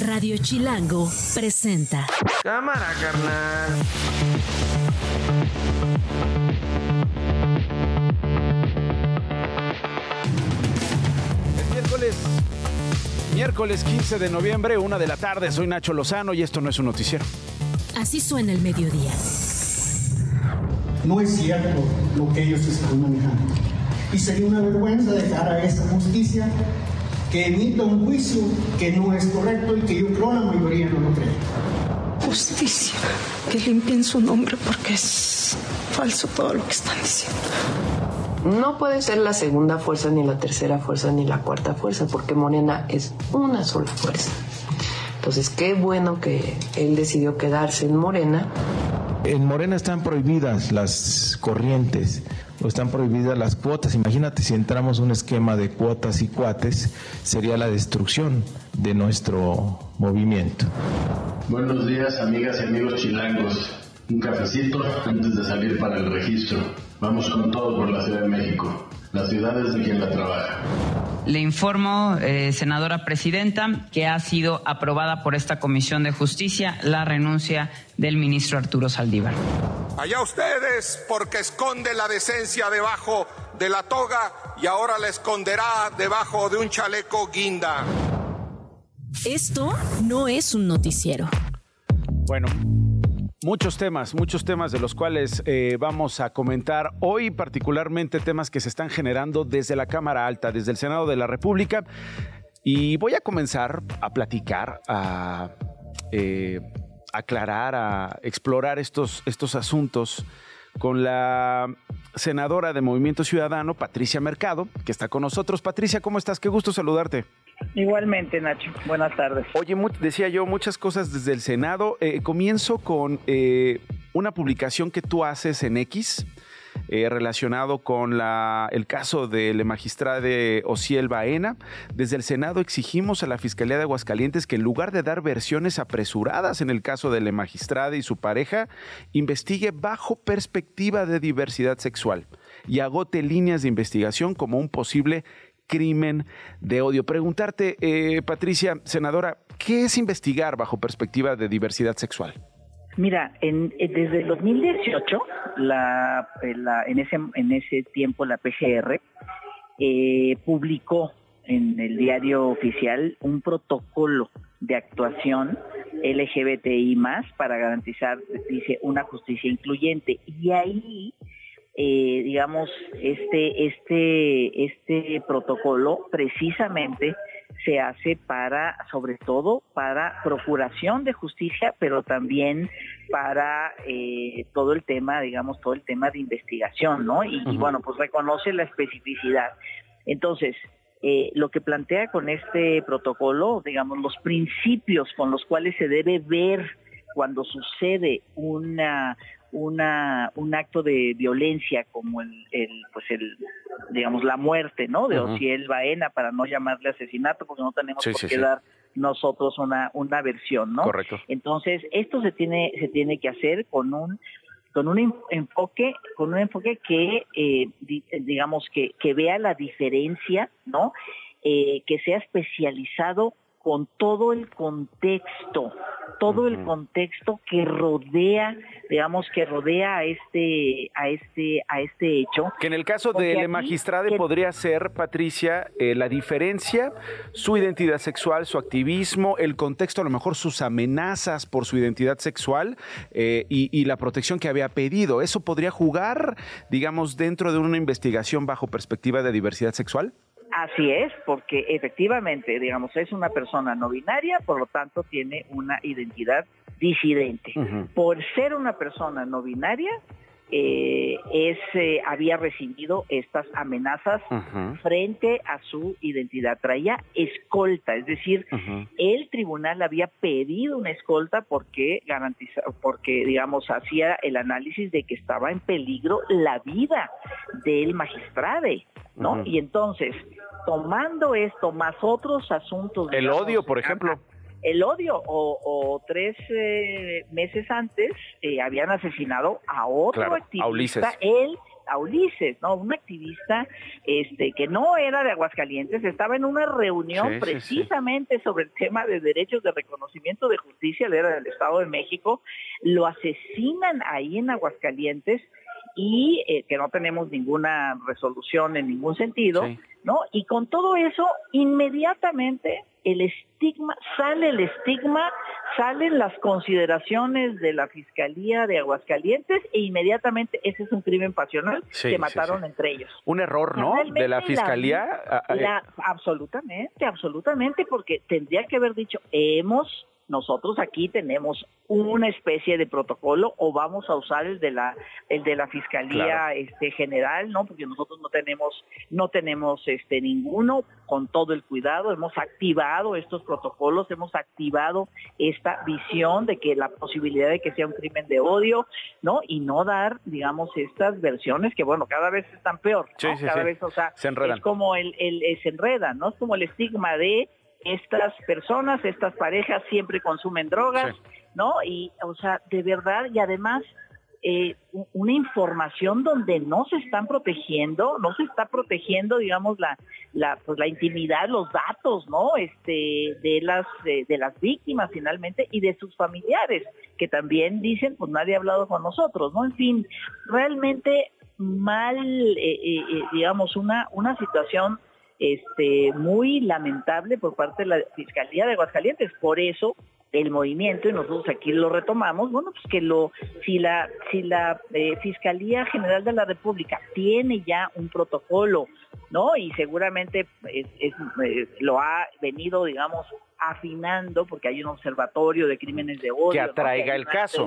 Radio Chilango presenta. Cámara, carnal. Es miércoles. Miércoles 15 de noviembre, una de la tarde. Soy Nacho Lozano y esto no es un noticiero. Así suena el mediodía. No es cierto lo que ellos están manejando. Y sería una vergüenza dejar a esta justicia que emita un juicio que no es correcto y que yo creo la mayoría no lo cree. Justicia, que limpien su nombre porque es falso todo lo que están diciendo. No puede ser la segunda fuerza, ni la tercera fuerza, ni la cuarta fuerza, porque Morena es una sola fuerza. Entonces, qué bueno que él decidió quedarse en Morena. En Morena están prohibidas las corrientes o están prohibidas las cuotas. Imagínate si entramos un esquema de cuotas y cuates, sería la destrucción de nuestro movimiento. Buenos días, amigas y amigos chilangos. Un cafecito antes de salir para el registro. Vamos con todo por la Ciudad de México. La ciudad es de quien la trabaja. Le informo, eh, senadora presidenta, que ha sido aprobada por esta Comisión de Justicia la renuncia del ministro Arturo Saldívar. Allá ustedes, porque esconde la decencia debajo de la toga y ahora la esconderá debajo de un chaleco guinda. Esto no es un noticiero. Bueno, Muchos temas, muchos temas de los cuales eh, vamos a comentar hoy, particularmente temas que se están generando desde la Cámara Alta, desde el Senado de la República. Y voy a comenzar a platicar, a eh, aclarar, a explorar estos, estos asuntos con la senadora de Movimiento Ciudadano, Patricia Mercado, que está con nosotros. Patricia, ¿cómo estás? Qué gusto saludarte. Igualmente, Nacho. Buenas tardes. Oye, decía yo muchas cosas desde el Senado. Eh, comienzo con eh, una publicación que tú haces en X. Eh, relacionado con la, el caso del magistrado Ociel Baena. Desde el Senado exigimos a la Fiscalía de Aguascalientes que en lugar de dar versiones apresuradas en el caso del magistrado y su pareja, investigue bajo perspectiva de diversidad sexual y agote líneas de investigación como un posible crimen de odio. Preguntarte, eh, Patricia, senadora, ¿qué es investigar bajo perspectiva de diversidad sexual? Mira, en, eh, desde el 2018, la, eh, la, en, ese, en ese tiempo la PGR publicó en el diario oficial un protocolo de actuación LGBTI más para garantizar, dice, una justicia incluyente. Y ahí eh, digamos, este, este, este protocolo precisamente se hace para, sobre todo, para procuración de justicia, pero también para eh, todo el tema, digamos, todo el tema de investigación, ¿no? Y, bueno, pues reconoce la especificidad. Entonces, eh, lo que plantea con este protocolo, digamos, los principios con los cuales se debe ver cuando sucede una una un acto de violencia como el, el pues el digamos la muerte no de Ociel Baena para no llamarle asesinato porque no tenemos por qué dar nosotros una una versión no correcto. Entonces esto se tiene se tiene que hacer con un con un enfoque con un enfoque que eh, digamos que que vea la diferencia no eh, que sea especializado con todo el contexto, todo el contexto que rodea, digamos que rodea a este, a este, a este hecho. Que en el caso del magistrado podría ser, Patricia, eh, la diferencia, su identidad sexual, su activismo, el contexto, a lo mejor sus amenazas por su identidad sexual eh, y, y la protección que había pedido. ¿Eso podría jugar, digamos, dentro de una investigación bajo perspectiva de diversidad sexual? Así es, porque efectivamente, digamos, es una persona no binaria, por lo tanto tiene una identidad disidente. Por ser una persona no binaria, eh, es, eh, había recibido estas amenazas frente a su identidad. Traía escolta, es decir, el tribunal había pedido una escolta porque garantiza, porque digamos hacía el análisis de que estaba en peligro la vida del magistrado, ¿no? Y entonces, tomando esto más otros asuntos, el odio, por ejemplo el odio o, tres eh, meses antes eh, habían asesinado a otro activista, él a Ulises, ¿no? Un activista este, que no era de Aguascalientes, estaba en una reunión precisamente sobre el tema de derechos de reconocimiento de justicia, él era del Estado de México, lo asesinan ahí en Aguascalientes y eh, que no tenemos ninguna resolución en ningún sentido, ¿no? Y con todo eso, inmediatamente el estigma, sale el estigma, salen las consideraciones de la Fiscalía de Aguascalientes e inmediatamente ese es un crimen pasional que mataron entre ellos. Un error, ¿no? De la Fiscalía. absolutamente, absolutamente, porque tendría que haber dicho, hemos nosotros aquí tenemos una especie de protocolo o vamos a usar el de la el de la fiscalía este general no porque nosotros no tenemos no tenemos este ninguno con todo el cuidado. Hemos activado estos protocolos hemos activado esta visión de que la posibilidad de que sea un crimen de odio no y no dar digamos estas versiones que bueno cada vez están peor cada vez o sea es como el, el, se enredan no es como el estigma de estas personas, estas parejas siempre consumen drogas, ¿no? Y, o sea, de verdad, y además, eh, una información donde no se están protegiendo, no se está protegiendo, digamos, la, la, pues, la intimidad, los datos, ¿no? Este, de las, de, las víctimas finalmente y de sus familiares, que también dicen, pues nadie ha hablado con nosotros, ¿no? En fin, realmente mal, eh, eh, digamos, una, una situación este, muy lamentable por parte de la Fiscalía de Aguascalientes. Por eso el movimiento, y nosotros aquí lo retomamos, bueno, pues que lo, si la, si la eh, Fiscalía General de la República tiene ya un protocolo, ¿no? Y seguramente es, es, lo ha venido, digamos, afinando, porque hay un observatorio de crímenes de odio. Que atraiga el caso.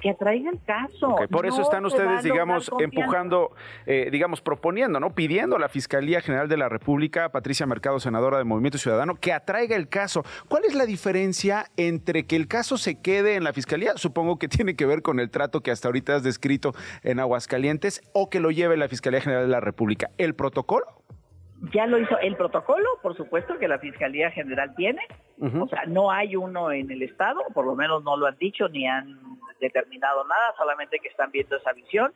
Que atraiga el caso. por eso están ustedes, digamos, empujando, eh, digamos, proponiendo, ¿no? Pidiendo a la Fiscalía General de la República, Patricia Mercado, senadora de Movimiento Ciudadano, que atraiga el caso. ¿Cuál es la diferencia entre que el caso se quede en la Fiscalía? Supongo que tiene que ver con el trato que hasta ahorita has descrito en Aguascalientes, o que lo lleve la Fiscalía General de la República. ¿El protocolo? Ya lo hizo el protocolo, por supuesto, que la Fiscalía General tiene. O sea, no hay uno en el Estado, por lo menos no lo han dicho ni han determinado nada, solamente que están viendo esa visión,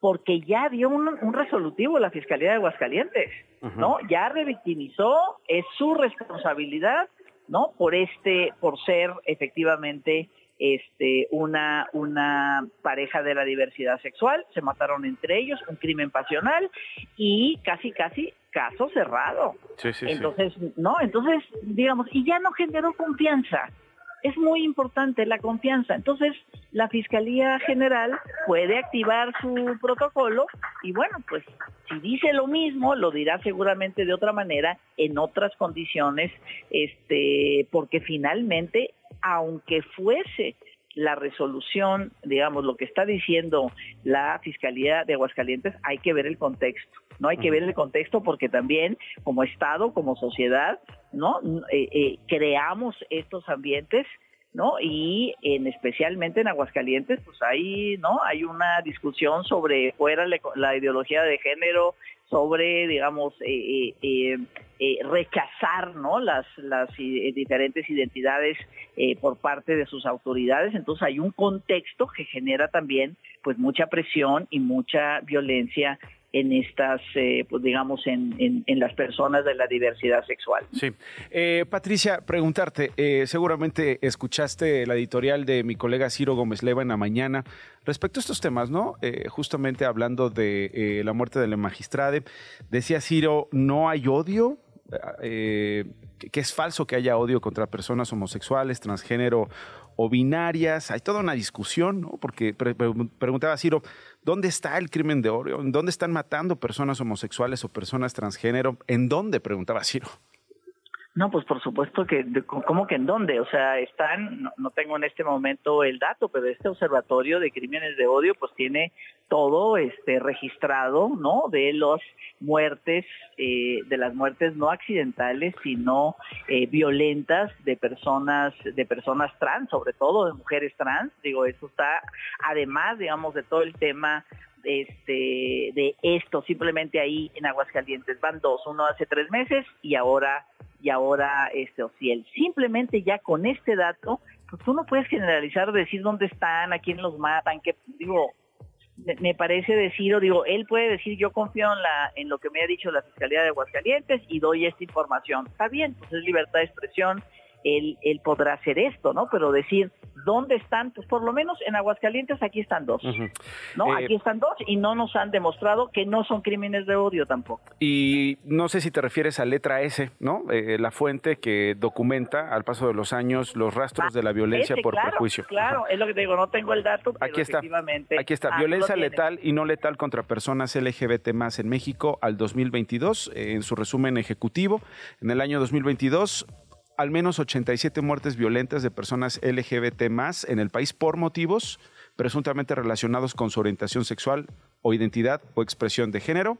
porque ya dio un, resolutivo la Fiscalía de Aguascalientes, ¿no? Ya revictimizó, es su responsabilidad, ¿no? Por este, por ser efectivamente este, una, una pareja de la diversidad sexual, se mataron entre ellos, un crimen pasional y casi, casi caso cerrado. entonces, no, entonces, digamos, y ya no generó confianza. Es muy importante la confianza. Entonces, la Fiscalía General puede activar su protocolo y bueno, pues si dice lo mismo, lo dirá seguramente de otra manera, en otras condiciones, este, porque finalmente aunque fuese la resolución, digamos, lo que está diciendo la Fiscalía de Aguascalientes, hay que ver el contexto, ¿no? Hay que ver el contexto porque también como Estado, como sociedad, ¿no? Eh, eh, creamos estos ambientes ¿no? Y en especialmente en Aguascalientes, pues hay, ¿no? Hay una discusión sobre fuera la ideología de género, sobre, digamos, eh, eh, eh, rechazar, ¿no? Las, las diferentes identidades por parte de sus autoridades. Entonces hay un contexto que genera también, pues, mucha presión y mucha violencia en estas, eh, pues digamos, en, en, las personas de la diversidad sexual. Sí. Eh, Patricia, preguntarte, eh, seguramente escuchaste la editorial de mi colega Ciro Gómez Leva en la mañana respecto a estos temas, ¿no? justamente hablando de la muerte de la magistrade, decía Ciro, no hay odio, que es falso que haya odio contra personas homosexuales, transgénero o binarias. Hay toda una discusión, ¿no? Porque preguntaba Ciro, ¿dónde está el crimen de odio? ¿En dónde están matando personas homosexuales o personas transgénero? ¿En dónde? Preguntaba Ciro. No, pues por supuesto que, ¿cómo que en dónde? O sea, están, no, tengo en este momento el dato, pero este observatorio de crímenes de odio pues tiene todo este registrado, ¿no? De las muertes, eh, de las muertes no accidentales, sino eh, violentas de personas, de personas trans, sobre todo de mujeres trans. Digo, eso está, además, digamos, de todo el tema este, de esto, simplemente ahí en Aguascalientes van dos, uno hace tres meses y ahora y ahora este Ociel. Simplemente ya con este dato, pues tú no puedes generalizar, decir dónde están, a quién los matan, que digo, me parece decir, o digo, él puede decir, yo confío en, la, en lo que me ha dicho la Fiscalía de Aguascalientes y doy esta información. Está bien, pues es libertad de expresión, él, él podrá hacer esto, ¿no? Pero decir, ¿dónde están? Pues por lo menos en Aguascalientes aquí están dos, ¿no? Eh, aquí están dos y no nos han demostrado que no son crímenes de odio tampoco. Y no sé si te refieres a letra S, ¿no? Eh, la fuente que documenta al paso de los años los rastros de la violencia Ese, por claro, prejuicio. Claro, es lo que te digo, no tengo el dato, pero Aquí está. efectivamente. Aquí está, Ah, violencia letal y no letal contra personas LGBT más en México al 2022, eh, en su resumen ejecutivo. En el año 2022, al menos 87 muertes violentas de personas LGBT más en el país por motivos presuntamente relacionados con su orientación sexual o identidad o expresión de género.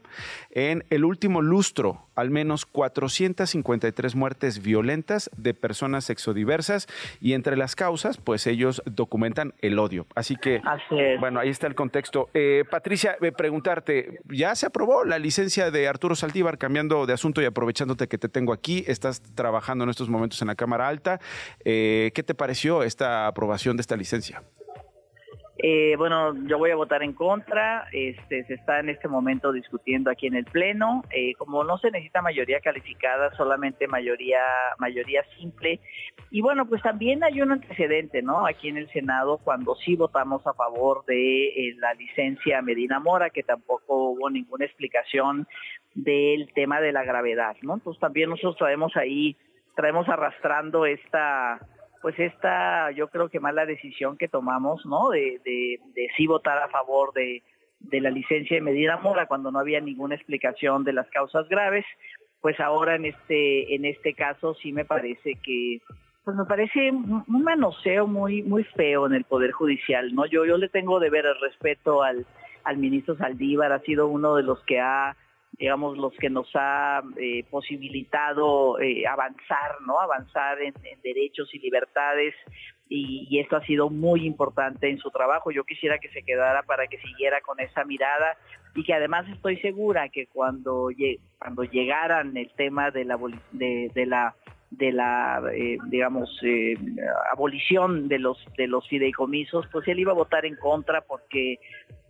En el último lustro, al menos 453 muertes violentas de personas sexodiversas y entre las causas, pues ellos documentan el odio. Así que, bueno, ahí está el contexto. Eh, Patricia, eh, preguntarte, ¿ya se aprobó la licencia de Arturo Saldívar? Cambiando de asunto y aprovechándote que te tengo aquí, estás trabajando en estos momentos en la Cámara Alta. Eh, ¿Qué te pareció esta aprobación de esta licencia? Eh, bueno, yo voy a votar en contra. Este, se está en este momento discutiendo aquí en el pleno. Eh, como no se necesita mayoría calificada, solamente mayoría mayoría simple. Y bueno, pues también hay un antecedente, ¿no? Aquí en el Senado, cuando sí votamos a favor de eh, la licencia Medina Mora, que tampoco hubo ninguna explicación del tema de la gravedad, ¿no? Entonces también nosotros traemos ahí, traemos arrastrando esta pues esta, yo creo que mala decisión que tomamos, ¿no? De, de, de sí votar a favor de, de la licencia de Medina Mora cuando no había ninguna explicación de las causas graves, pues ahora en este, en este caso sí me parece que, pues me parece un manoseo muy, muy feo en el Poder Judicial, ¿no? Yo, yo le tengo de ver el respeto al, al ministro Saldívar, ha sido uno de los que ha digamos, los que nos ha eh, posibilitado eh, avanzar, ¿no? Avanzar en, derechos y libertades y, esto ha sido muy importante en su trabajo. Yo quisiera que se quedara para que siguiera con esa mirada y que además estoy segura que cuando, cuando llegaran el tema de la, de, la de la eh, digamos abolición de los de los fideicomisos pues él iba a votar en contra porque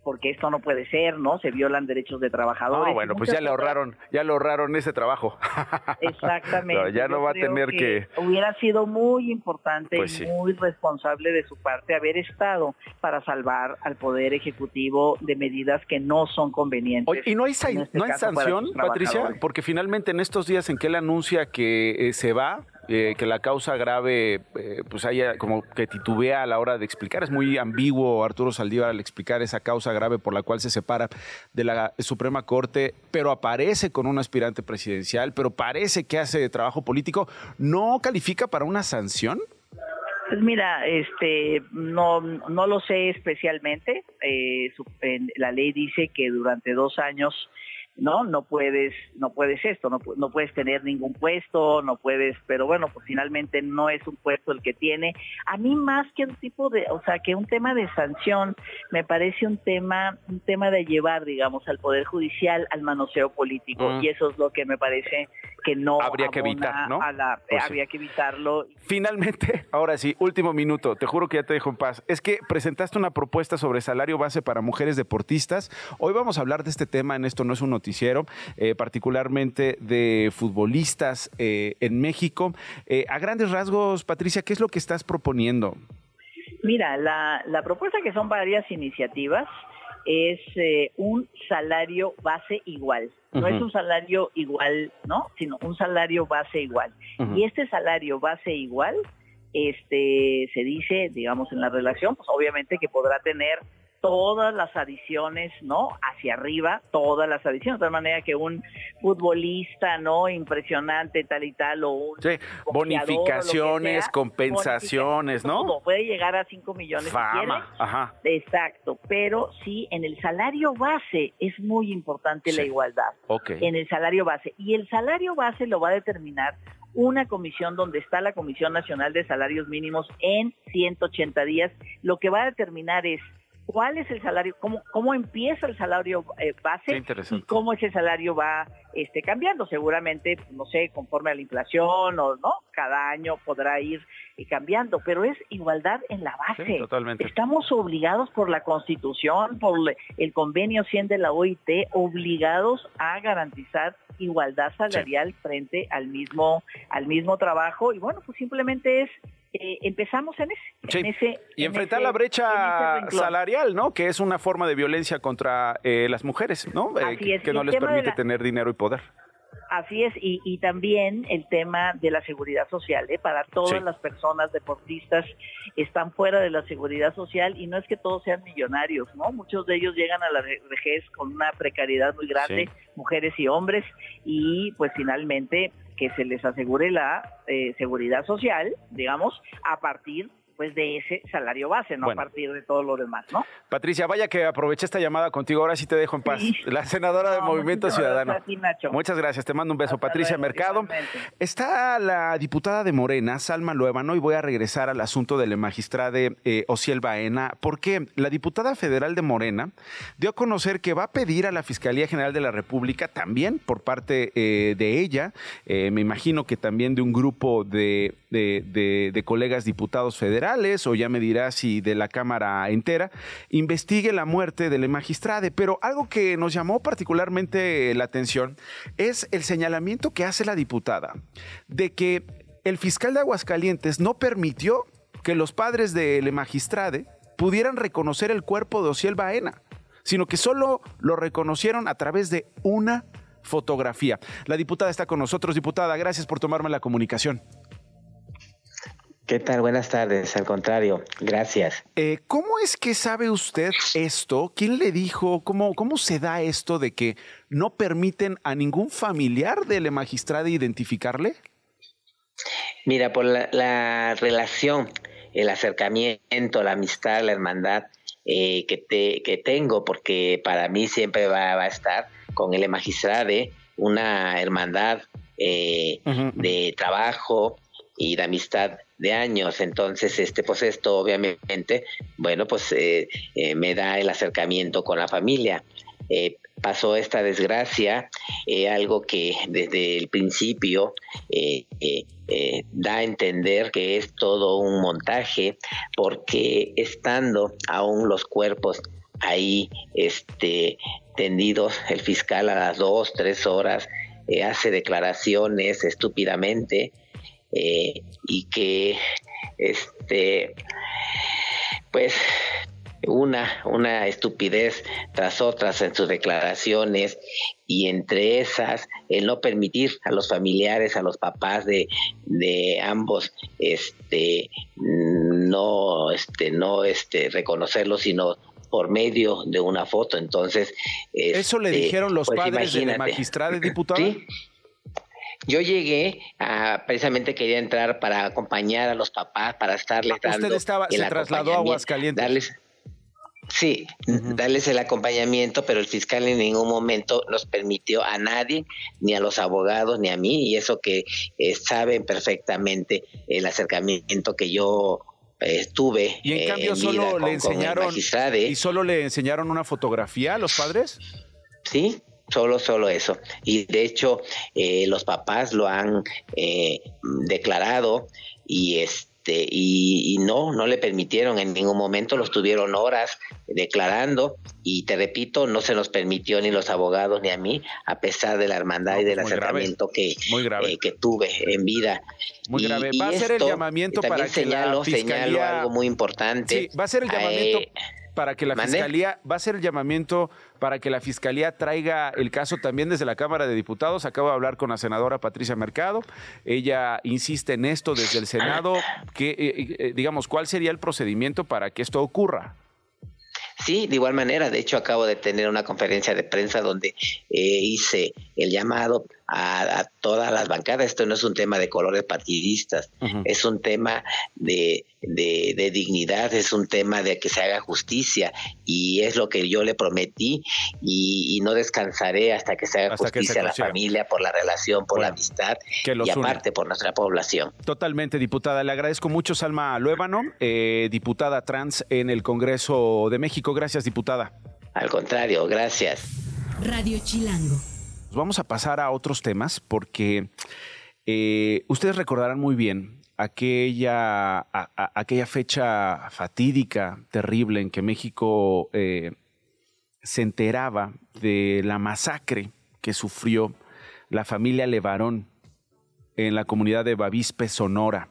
porque esto no puede ser, ¿no? Se violan derechos de trabajadores. Ah, bueno, pues ya le ahorraron, ya le ahorraron ese trabajo. Exactamente. No, ya no Yo va a tener que... Hubiera sido muy importante Pues y sí. muy responsable de su parte haber estado para salvar al Poder Ejecutivo de medidas que no son convenientes. Oye, ¿Y no hay, este no hay sanción, Patricia? Porque finalmente en estos días en que él anuncia que eh, se va, eh, que la causa grave, eh, pues haya como que titubea a la hora de explicar. Es muy ambiguo Arturo Saldívar al explicar esa causa grave por la cual se separa de la Suprema Corte, pero aparece con un aspirante presidencial, pero parece que hace trabajo político. ¿No califica para una sanción? Pues mira, este, no, no lo sé especialmente. Eh, la ley dice que durante dos años no, no puedes, no puedes esto, no, no puedes tener ningún puesto, no puedes, pero bueno, pues finalmente no es un puesto el que tiene. A mí más que un tipo de, o sea, que un tema de sanción, me parece un tema, un tema de llevar, digamos, al poder judicial al manoseo político Mm. y eso es lo que me parece que no Habría que evitar, ¿no? a la- Pues sí. habría que evitarlo Finalmente, ahora sí, último minuto, te juro que ya te dejo en paz. Es que presentaste una propuesta sobre salario base para mujeres deportistas. Hoy vamos a hablar de este tema, en esto no es un noticiero, eh, particularmente de futbolistas eh, en México. Eh, a grandes rasgos, Patricia, ¿qué es lo que estás proponiendo? Mira, la, la propuesta que son varias iniciativas es eh, un salario base igual. No es un salario igual, ¿no? Sino un salario base igual. Y este salario base igual, este, se dice, digamos, en la relación, pues obviamente que podrá tener todas las adiciones, ¿no? Hacia arriba, todas las adiciones, de tal manera que un futbolista, ¿no? Impresionante, tal y tal, o un Sí, bonificaciones, sea, compensaciones, ¿no? todo, puede llegar a 5 millones si. Fama, ajá. Exacto, pero sí, en el salario base es muy importante la igualdad. Ok. En el salario base. Y el salario base lo va a determinar una comisión donde está la Comisión Nacional de Salarios Mínimos en 180 días. Lo que va a determinar es cuál es el salario, cómo, cómo empieza el salario eh, base y cómo ese salario va este, cambiando. Seguramente, no sé, conforme a la inflación o no, cada año podrá ir eh, cambiando, pero es igualdad en la base. totalmente. Estamos obligados por la Constitución, por el convenio 100 de la OIT, obligados a garantizar igualdad salarial frente al mismo al mismo trabajo y bueno, pues simplemente es eh, empezamos en ese, y enfrentar la brecha salarial, ¿no? Que es una forma de violencia contra eh, las mujeres, ¿no? Eh, que no les permite tener dinero y poder. Así es, y, también el tema de la seguridad social, ¿eh? para todas las personas deportistas están fuera de la seguridad social y no es que todos sean millonarios, ¿no? Muchos de ellos llegan a la vejez con una precariedad muy grande, mujeres y hombres, y pues finalmente que se les asegure la eh, seguridad social, digamos, a partir pues de ese salario base, no a partir de todo lo demás, ¿no? Patricia, vaya que aproveché esta llamada contigo, ahora sí te dejo en paz. La senadora del Movimiento Ciudadano. Muchas gracias, te mando un beso. Patricia Mercado. Está la diputada de Morena, Salma Luevano, y voy a regresar al asunto de la magistrada eh, Ociel Baena, porque la diputada federal de Morena dio a conocer que va a pedir a la Fiscalía General de la República, también por parte eh, de ella, eh, me imagino que también de un grupo de, de colegas diputados federales, o ya me dirá si de la Cámara entera, investigue la muerte del magistrade. Pero algo que nos llamó particularmente la atención es el señalamiento que hace la diputada de que el fiscal de Aguascalientes no permitió que los padres del magistrade pudieran reconocer el cuerpo de Ociel Baena, sino que solo lo reconocieron a través de una fotografía. La diputada está con nosotros. Diputada, gracias por tomarme la comunicación. ¿Qué tal? Buenas tardes. Al contrario, gracias. Eh, ¿Cómo es que sabe usted esto? ¿Quién le dijo? ¿Cómo, ¿Cómo se da esto de que no permiten a ningún familiar del magistrado identificarle? Mira, por la, relación, el acercamiento, la amistad, la hermandad eh, que, te, que tengo, porque para mí siempre va, a estar con el magistrado una hermandad eh, de trabajo y de amistad de años. Entonces, este, pues esto obviamente, bueno, pues eh, eh, me da el acercamiento con la familia. Eh, pasó esta desgracia, algo que desde el principio da a entender que es todo un montaje, porque estando aún los cuerpos ahí este, tendidos, el fiscal a las dos, tres horas hace declaraciones estúpidamente, eh, y que este pues una, una estupidez tras otras en sus declaraciones y entre esas el no permitir a los familiares, a los papás de, de ambos, este, no, este, no, este, reconocerlos, sino por medio de una foto. Entonces, eso le este, dijeron los pues padres de la magistrada diputado. Yo llegué a, precisamente quería entrar para acompañar a los papás, para estarles dando. Usted estaba, se trasladó a Aguascalientes. Darles, sí, darles el acompañamiento, pero el fiscal en ningún momento nos permitió a nadie, ni a los abogados, ni a mí, y eso que eh, saben perfectamente el acercamiento que yo eh, tuve. Y en eh, cambio solo le enseñaron y solo le enseñaron una fotografía a los padres. Sí, Solo, solo eso. Y de hecho, eh, los papás lo han eh, declarado y este y, no, no le permitieron en ningún momento, los tuvieron horas declarando y te repito, no se nos permitió ni los abogados ni a mí, a pesar de la hermandad y del acercamiento que, eh, que tuve en vida. Muy grave. Va a ser el llamamiento para que la fiscalía... algo muy importante. Sí, va a ser el llamamiento para que la fiscalía, va a ser el llamamiento para que la fiscalía traiga el caso también desde la Cámara de Diputados. Acabo de hablar con la senadora Patricia Mercado. Ella insiste en esto desde el Senado. Que, eh, eh, digamos, ¿cuál sería el procedimiento para que esto ocurra? Sí, de igual manera. De hecho, acabo de tener una conferencia de prensa donde eh, hice el llamado a, todas las bancadas. Esto no es un tema de colores partidistas, es un tema de, de, dignidad, es un tema de que se haga justicia y es lo que yo le prometí y, no descansaré hasta que se haga justicia a la familia por la relación, por la amistad y aparte por nuestra población. Totalmente, diputada. Le agradezco mucho, Salma Luébano, eh, diputada trans en el Congreso de México. Gracias, diputada. Al contrario, gracias. Radio Chilango. Vamos a pasar a otros temas porque eh, ustedes recordarán muy bien aquella, aquella fecha fatídica, terrible, en que México eh, se enteraba de la masacre que sufrió la familia Levarón en la comunidad de Bavispe, Sonora.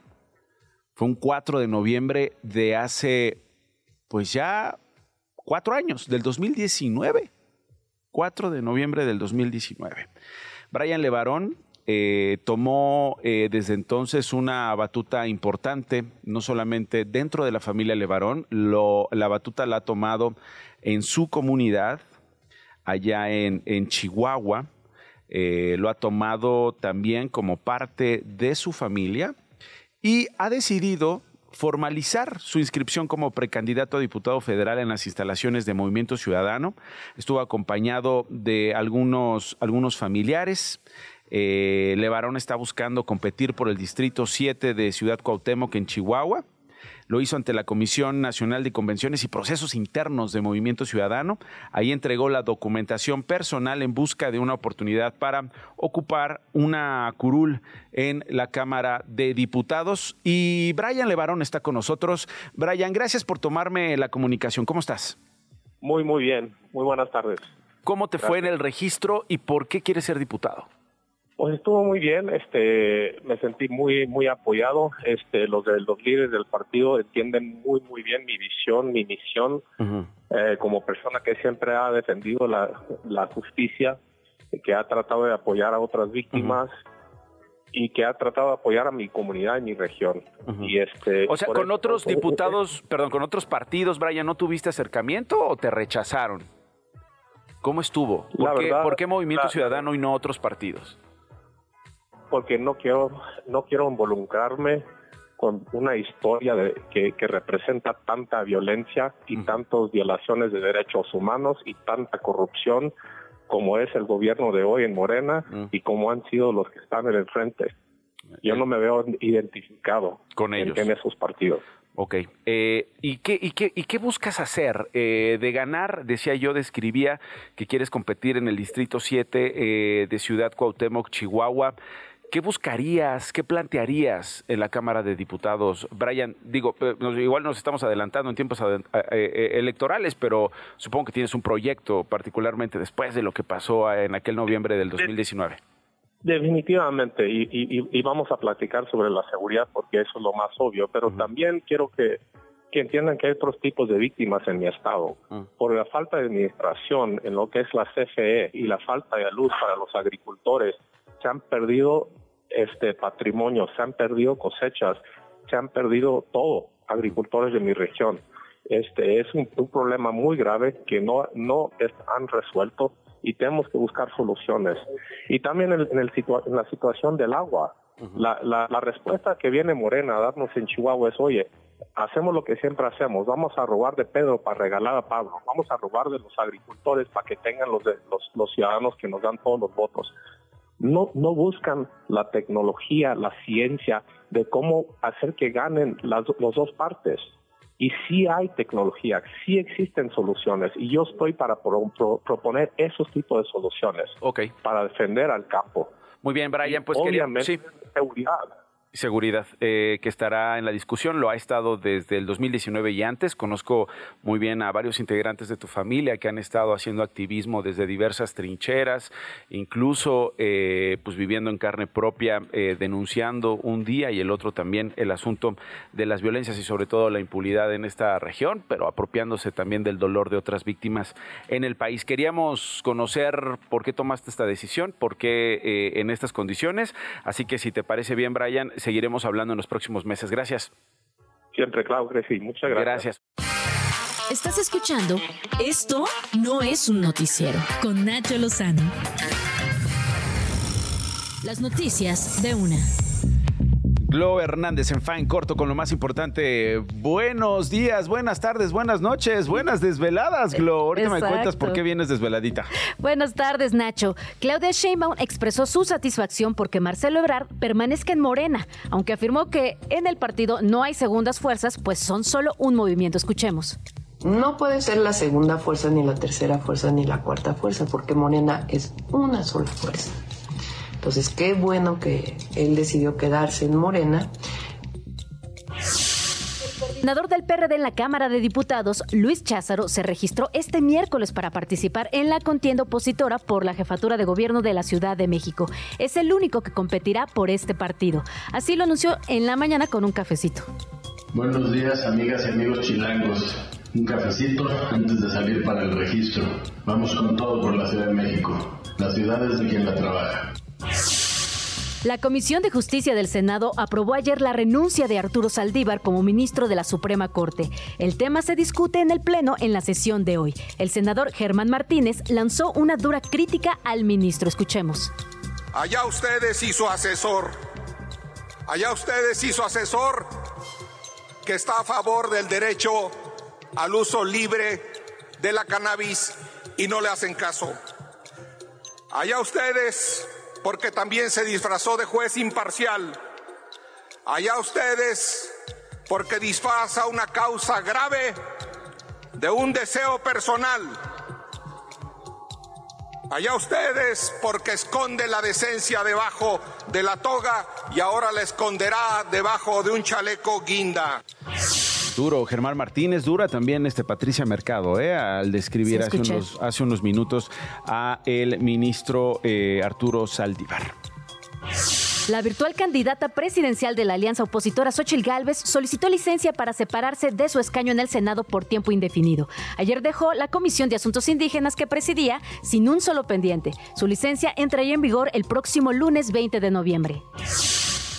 Fue un 4 de noviembre de hace, pues ya cuatro años, del 2019. 4 de noviembre del 2019. Brian Levarón eh, tomó eh, desde entonces una batuta importante, no solamente dentro de la familia Levarón, la batuta la ha tomado en su comunidad, allá en, Chihuahua, eh, lo ha tomado también como parte de su familia y ha decidido formalizar su inscripción como precandidato a diputado federal en las instalaciones de Movimiento Ciudadano. Estuvo acompañado de algunos, algunos familiares. Eh, Levarón está buscando competir por el Distrito 7 de Ciudad Cuauhtémoc en Chihuahua. Lo hizo ante la Comisión Nacional de Convenciones y Procesos Internos de Movimiento Ciudadano. Ahí entregó la documentación personal en busca de una oportunidad para ocupar una curul en la Cámara de Diputados. Y Brian Levarón está con nosotros. Brian, gracias por tomarme la comunicación. ¿Cómo estás? Muy, muy bien. Muy buenas tardes. ¿Cómo te fue en el registro y por qué quieres ser diputado? Pues estuvo muy bien, este, me sentí muy, muy apoyado. Este, los de los líderes del partido entienden muy, muy bien mi visión, mi misión, eh, como persona que siempre ha defendido la, la justicia, que ha tratado de apoyar a otras víctimas. y que ha tratado de apoyar a mi comunidad y mi región. Y este, o sea, con otros diputados, perdón, con otros partidos, Brian, ¿no tuviste acercamiento o te rechazaron? ¿Cómo estuvo? ¿Por, qué, ¿por qué, Movimiento Ciudadano y no otros partidos? Porque no quiero, no quiero involucrarme con una historia de, que, representa tanta violencia y tantas violaciones de derechos humanos y tanta corrupción como es el gobierno de hoy en Morena y como han sido los que están en el frente. Yo no me veo identificado con ellos en, esos partidos. Ok. Eh, ¿y, qué, y, qué, ¿Y qué buscas hacer? Eh, de ganar, decía yo, describía que quieres competir en el Distrito 7 eh, de Ciudad Cuauhtémoc, Chihuahua. ¿Qué buscarías, qué plantearías en la Cámara de Diputados? Brian, digo, eh, igual nos estamos adelantando en tiempos eh, eh, electorales, pero supongo que tienes un proyecto, particularmente después de lo que pasó en aquel noviembre del 2019. Definitivamente, y, vamos a platicar sobre la seguridad porque eso es lo más obvio, pero también quiero que, que, entiendan que hay otros tipos de víctimas en mi estado. Por la falta de administración en lo que es la CFE y la falta de luz para los agricultores, se han perdido este patrimonio, se han perdido cosechas, se han perdido todo, agricultores de mi región. Este es un, problema muy grave que no, no han resuelto y tenemos que buscar soluciones. Y también en, el en la situación del agua. la, la, la, respuesta que viene Morena a darnos en Chihuahua es, oye, hacemos lo que siempre hacemos, vamos a robar de Pedro para regalar a Pablo, vamos a robar de los agricultores para que tengan los, los, los ciudadanos que nos dan todos los votos no, no buscan la tecnología, la ciencia de cómo hacer que ganen las, dos partes. Y sí hay tecnología, sí existen soluciones y yo estoy para proponer esos tipos de soluciones para defender al campo. Muy bien, Brian, pues obviamente seguridad seguridad eh, que estará en la discusión. Lo ha estado desde el 2019 y antes. Conozco muy bien a varios integrantes de tu familia que han estado haciendo activismo desde diversas trincheras, incluso eh, pues viviendo en carne propia, eh, denunciando un día y el otro también el asunto de las violencias y sobre todo la impunidad en esta región, pero apropiándose también del dolor de otras víctimas en el país. Queríamos conocer por qué tomaste esta decisión, por qué en estas condiciones. Así que si te parece bien, Brian, seguiremos hablando en los próximos meses. Gracias. Siempre, claro que sí. Muchas gracias. Gracias. Estás escuchando Esto no es un noticiero con Nacho Lozano. Las noticias de una. Glo Hernández en Fine Corto con lo más importante. Buenos días, buenas tardes, buenas noches, buenas desveladas, Glo. Ahorita me cuentas por qué vienes desveladita. Buenas tardes, Nacho. Claudia Sheinbaum expresó su satisfacción porque Marcelo Ebrard permanezca en Morena, aunque afirmó que en el partido no hay segundas fuerzas, pues son solo un movimiento. Escuchemos. No puede ser la segunda fuerza, ni la tercera fuerza, ni la cuarta fuerza, porque Morena es una sola fuerza. Entonces, qué bueno que él decidió quedarse en Morena. El senador del PRD en la Cámara de Diputados, Luis Cházaro, se registró este miércoles para participar en la contienda opositora por la jefatura de gobierno de la Ciudad de México. Es el único que competirá por este partido. Así lo anunció en la mañana con un cafecito. Buenos días, amigas y amigos chilangos. Un cafecito antes de salir para el registro. Vamos con todo por la Ciudad de México. La ciudad es de quien la trabaja. La Comisión de Justicia del Senado aprobó ayer la renuncia de Arturo Saldívar como ministro de la Suprema Corte. El tema se discute en el Pleno en la sesión de hoy. El senador Germán Martínez lanzó una dura crítica al ministro. Escuchemos. Allá ustedes y su asesor. Allá ustedes y su asesor que está a favor del derecho al uso libre de la cannabis y no le hacen caso. Allá ustedes porque también se disfrazó de juez imparcial. Allá ustedes porque disfraza una causa grave de un deseo personal. Allá ustedes porque esconde la decencia debajo de la toga y ahora la esconderá debajo de un chaleco guinda. Duro, Germán Martínez, dura también este Patricia Mercado, ¿eh? al describir Sí, hace, escuché. unos, hace unos minutos a el ministro eh, Arturo Saldívar. La virtual candidata presidencial de la alianza opositora Xochil Gálvez solicitó licencia para separarse de su escaño en el Senado por tiempo indefinido. Ayer dejó la Comisión de Asuntos Indígenas que presidía sin un solo pendiente. Su licencia entraría en vigor el próximo lunes 20 de noviembre.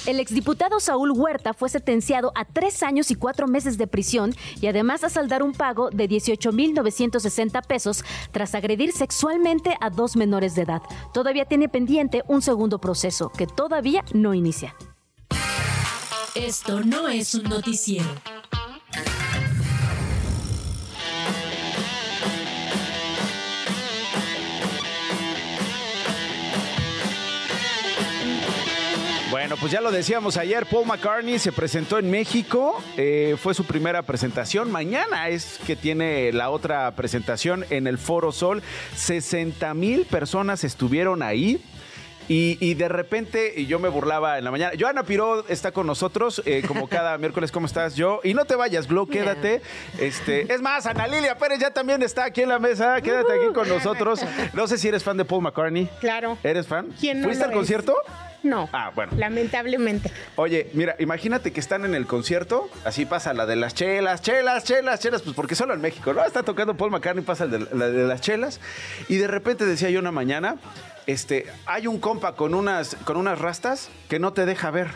El exdiputado Saúl Huerta fue sentenciado a tres años y cuatro meses de prisión y además a saldar un pago de 18.960 pesos tras agredir sexualmente a dos menores de edad. Todavía tiene pendiente un segundo proceso que todavía no inicia. Esto no es un noticiero. Bueno, pues ya lo decíamos ayer, Paul McCartney se presentó en México, eh, fue su primera presentación, mañana es que tiene la otra presentación en el Foro Sol, 60 mil personas estuvieron ahí. Y, y de repente y yo me burlaba en la mañana. Joana Piró está con nosotros, eh, como cada miércoles, ¿cómo estás? Yo. Y no te vayas, Glo, quédate. Este, es más, Ana Lilia Pérez ya también está aquí en la mesa. Quédate aquí con nosotros. No sé si eres fan de Paul McCartney. Claro. ¿Eres fan? ¿Quién no ¿Fuiste al es? concierto? No. Ah, bueno. Lamentablemente. Oye, mira, imagínate que están en el concierto, así pasa la de las chelas, chelas, chelas, chelas, pues porque solo en México, ¿no? Está tocando Paul McCartney, pasa el de, la de las chelas, y de repente decía yo una mañana, este, hay un compa con unas, con unas rastas que no te deja ver.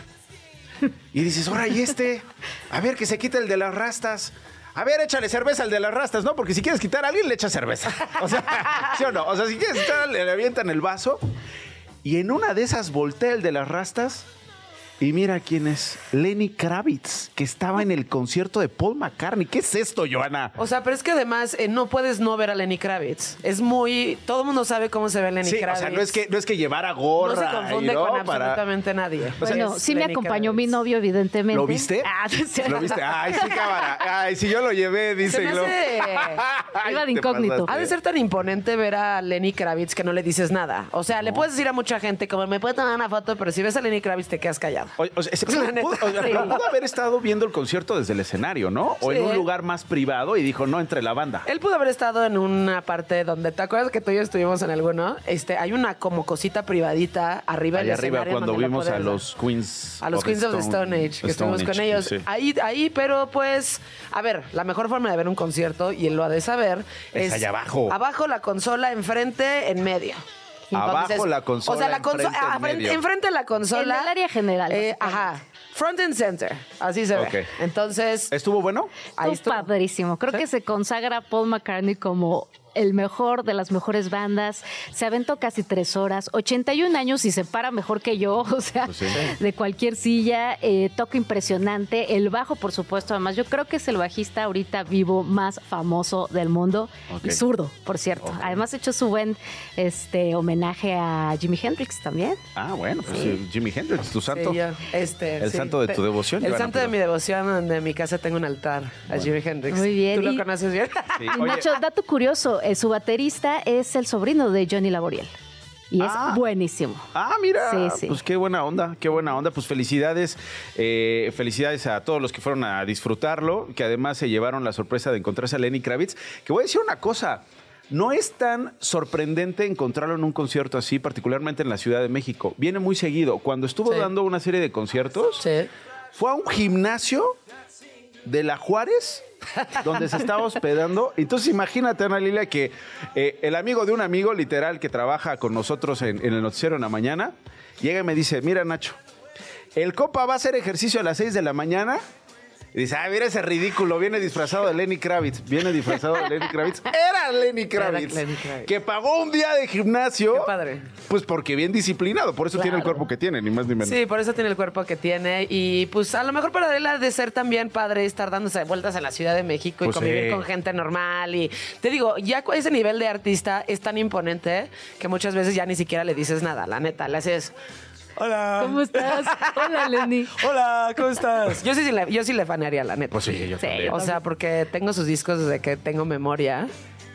Y dices, ahora, ¿y este? A ver, que se quite el de las rastas. A ver, échale cerveza al de las rastas, ¿no? Porque si quieres quitar a alguien, le echas cerveza. O sea, ¿sí o no? O sea, si quieres quitar, le avientan el vaso. Y en una de esas voltea de las rastas y mira quién es. Lenny Kravitz, que estaba en el concierto de Paul McCartney. ¿Qué es esto, Joana? O sea, pero es que además eh, no puedes no ver a Lenny Kravitz. Es muy. Todo el mundo sabe cómo se ve Lenny Sí, o Kravitz. sea, no es que, no es que llevara gorra. No se confunde y no, con para- absolutamente nadie. Bueno, Es sí me Lenny acompañó mi novio, evidentemente. ¿Lo viste? Ah, sí. ¿Lo viste? Ay, sí, cámara. Ay, si yo lo llevé, dice Se me hace- Ay, Iba de incógnito. Ha de ser tan imponente ver a Lenny Kravitz que no le dices nada. O sea, le puedes decir a mucha gente como me puede tomar una foto, pero si ves a Lenny Kravitz te quedas callado. O- o sea, ese- pudo, haber estado viendo el concierto desde el escenario, ¿no? O en un lugar más privado y dijo, no, entre la banda. Él pudo haber estado en una parte donde, ¿te acuerdas que tú y yo estuvimos en alguno? Este, hay una como cosita privadita arriba del Allá arriba, escenario cuando vimos a los Queens A los Queens of the Stone Age, que estuvimos Stone con Age, ellos. sí. Ahí, ahí, pero pues, a ver, la mejor forma de ver un concierto, y él lo ha de saber, Es es, allá abajo. Abajo la consola, enfrente, en medio. Abajo la consola, O sea, la consola, enfrente, de la consola. En el área general, eh, ajá. Front and center. Así se ve. Entonces, ¿Estuvo bueno? ahí Estuvo estuvo. padrísimo. Creo que se consagra Paul McCartney como el mejor de las mejores bandas, se aventó casi tres horas, 81 años y se para mejor que yo, o sea, Pues sí. de cualquier silla, eh, toca impresionante, el bajo por supuesto, además yo creo que es el bajista ahorita vivo más famoso del mundo y zurdo, por cierto. Además hecho su buen este homenaje a Jimi Hendrix también. Ah, bueno, pues sí, Jimi Hendrix, tu santo. Sí, este, El sí. santo de tu devoción, El santo de mi devoción, donde en mi casa tengo un altar a Jimi Hendrix. Muy bien. ¿Tú lo conoces bien? Sí. Y Oye, Nacho, dato curioso, eh, su baterista es el sobrino de Johnny Laboriel. Y es Ah. buenísimo. Ah, mira, Sí, sí. pues qué buena onda, qué buena onda. Pues felicidades, eh, felicidades a todos los que fueron a disfrutarlo, que además se llevaron la sorpresa de encontrarse a Lenny Kravitz. Que voy a decir una cosa, no es tan sorprendente encontrarlo en un concierto así, particularmente en la Ciudad de México. Viene muy seguido. Cuando estuvo Sí. dando una serie de conciertos, Sí. fue a un gimnasio de la Juárez donde se estaba hospedando. Entonces imagínate, Ana Lilia, que eh, el amigo de un amigo, literal, que trabaja con nosotros en, en el noticiero en la mañana, llega y me dice, mira Nacho, el copa va a hacer ejercicio a las 6 de la mañana. Y dice, ah, mira ese ridículo, viene disfrazado de Lenny Kravitz. Viene disfrazado de Lenny Kravitz. Era Lenny Kravitz. Lenny Kravitz. Que pagó un día de gimnasio. Qué padre. Pues porque bien disciplinado. Por eso tiene el cuerpo que tiene, ni más ni menos. Sí, por eso tiene el cuerpo que tiene. Y pues a lo mejor para él ha de ser también padre estar dándose vueltas en la Ciudad de México y Pues convivir sí. con gente normal. Y te digo, ya ese nivel de artista es tan imponente que muchas veces ya ni siquiera le dices nada. La neta, le haces. Hola. ¿Cómo estás? Hola, Lenny. Hola, ¿cómo estás? Yo sí, sí le, yo sí le fanearía, la neta. Pues sí, yo también. O sea, porque tengo sus discos desde que tengo memoria.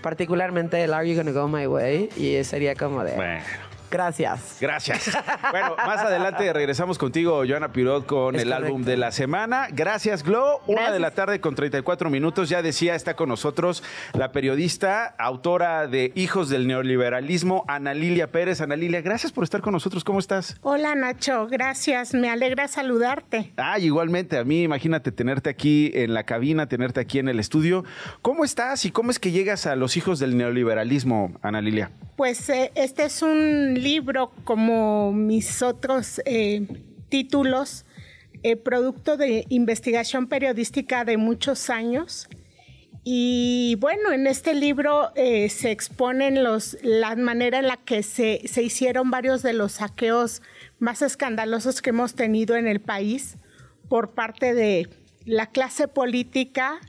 Particularmente el Are You Gonna Go My Way. Y sería como de. Bueno. Gracias. Gracias. Bueno, más adelante regresamos contigo, Joana Pirot, con Es el correcto. álbum de la semana. Gracias, Glo. Una Gracias. de la tarde con 34 minutos. Ya decía, está con nosotros la periodista, autora de Hijos del Neoliberalismo, Ana Lilia Pérez. Ana Lilia, gracias por estar con nosotros. ¿Cómo estás? Hola Nacho, gracias. Me alegra saludarte. Ah, igualmente a mí, imagínate tenerte aquí en la cabina, tenerte aquí en el estudio. ¿Cómo estás y cómo es que llegas a los hijos del neoliberalismo, Ana Lilia? Pues eh, este es un libro como mis otros eh, títulos, eh, producto de investigación periodística de muchos años. Y bueno, en este libro eh, se exponen los, la manera en la que se, se hicieron varios de los saqueos más escandalosos que hemos tenido en el país por parte de la clase política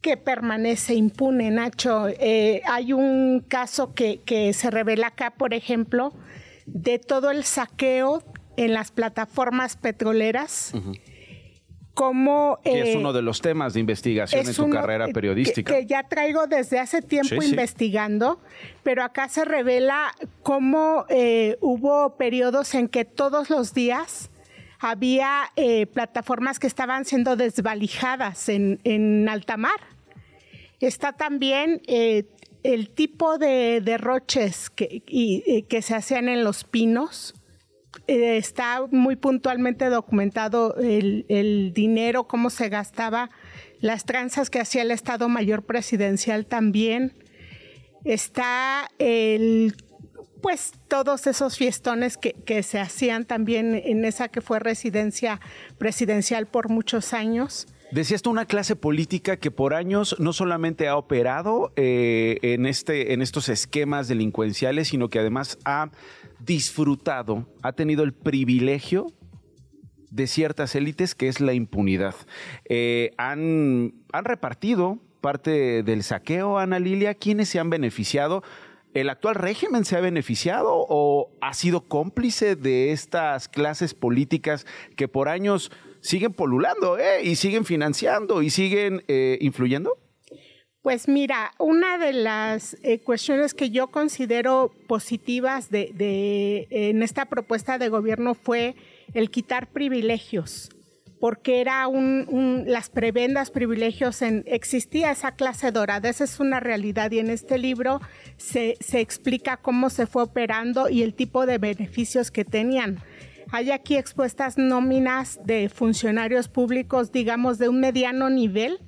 que permanece impune, Nacho. Eh, hay un caso que, que se revela acá, por ejemplo, de todo el saqueo en las plataformas petroleras, como... Que es eh, uno de los temas de investigación en tu uno carrera periodística. Que, ya traigo desde hace tiempo Sí, sí. investigando, pero acá se revela cómo eh, hubo periodos en que todos los días había eh, plataformas que estaban siendo desvalijadas en, en alta mar. Está también eh, el tipo de derroches que, y que se hacían en los pinos. Eh, está muy puntualmente documentado el, el dinero, cómo se gastaba, las tranzas que hacía el Estado Mayor Presidencial también. Está el, pues todos esos fiestones que, que se hacían también en esa que fue residencia presidencial por muchos años. Decías tú una clase política que por años no solamente ha operado eh, en, este, en estos esquemas delincuenciales, sino que además ha disfrutado, ha tenido el privilegio de ciertas élites que es la impunidad. Eh, han, han repartido parte del saqueo, Ana Lilia, ¿quiénes se han beneficiado? ¿El actual régimen se ha beneficiado o ha sido cómplice de estas clases políticas que por años siguen polulando eh, y siguen financiando y siguen eh, influyendo? Pues mira, una de las eh, cuestiones que yo considero positivas de, de- en esta propuesta de gobierno fue el quitar privilegios, porque era un, las prebendas, privilegios, en, existía esa clase dorada, esa es una realidad y en este libro se, se explica cómo se fue operando y el tipo de beneficios que tenían. Hay aquí expuestas nóminas de funcionarios públicos, digamos, de un mediano nivel,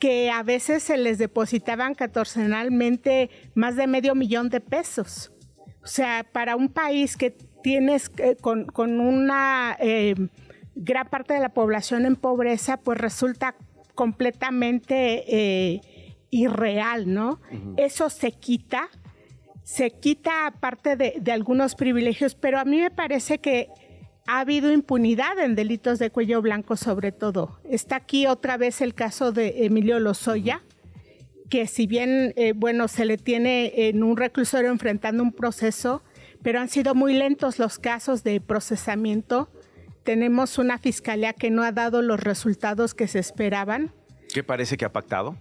que a veces se les depositaban catorcenalmente más de medio millón de pesos. O sea, para un país que tienes eh, con, con una eh, gran parte de la población en pobreza, pues resulta completamente eh, irreal, ¿no? Eso se quita, se quita parte de, algunos privilegios, pero a mí me parece que ha habido impunidad en delitos de cuello blanco sobre todo. Está aquí otra vez el caso de Emilio Lozoya, que si bien, eh, bueno, se le tiene en un reclusorio enfrentando un proceso, pero han sido muy lentos los casos de procesamiento. Tenemos una fiscalía que no ha dado los resultados que se esperaban. ¿Qué parece que ha pactado?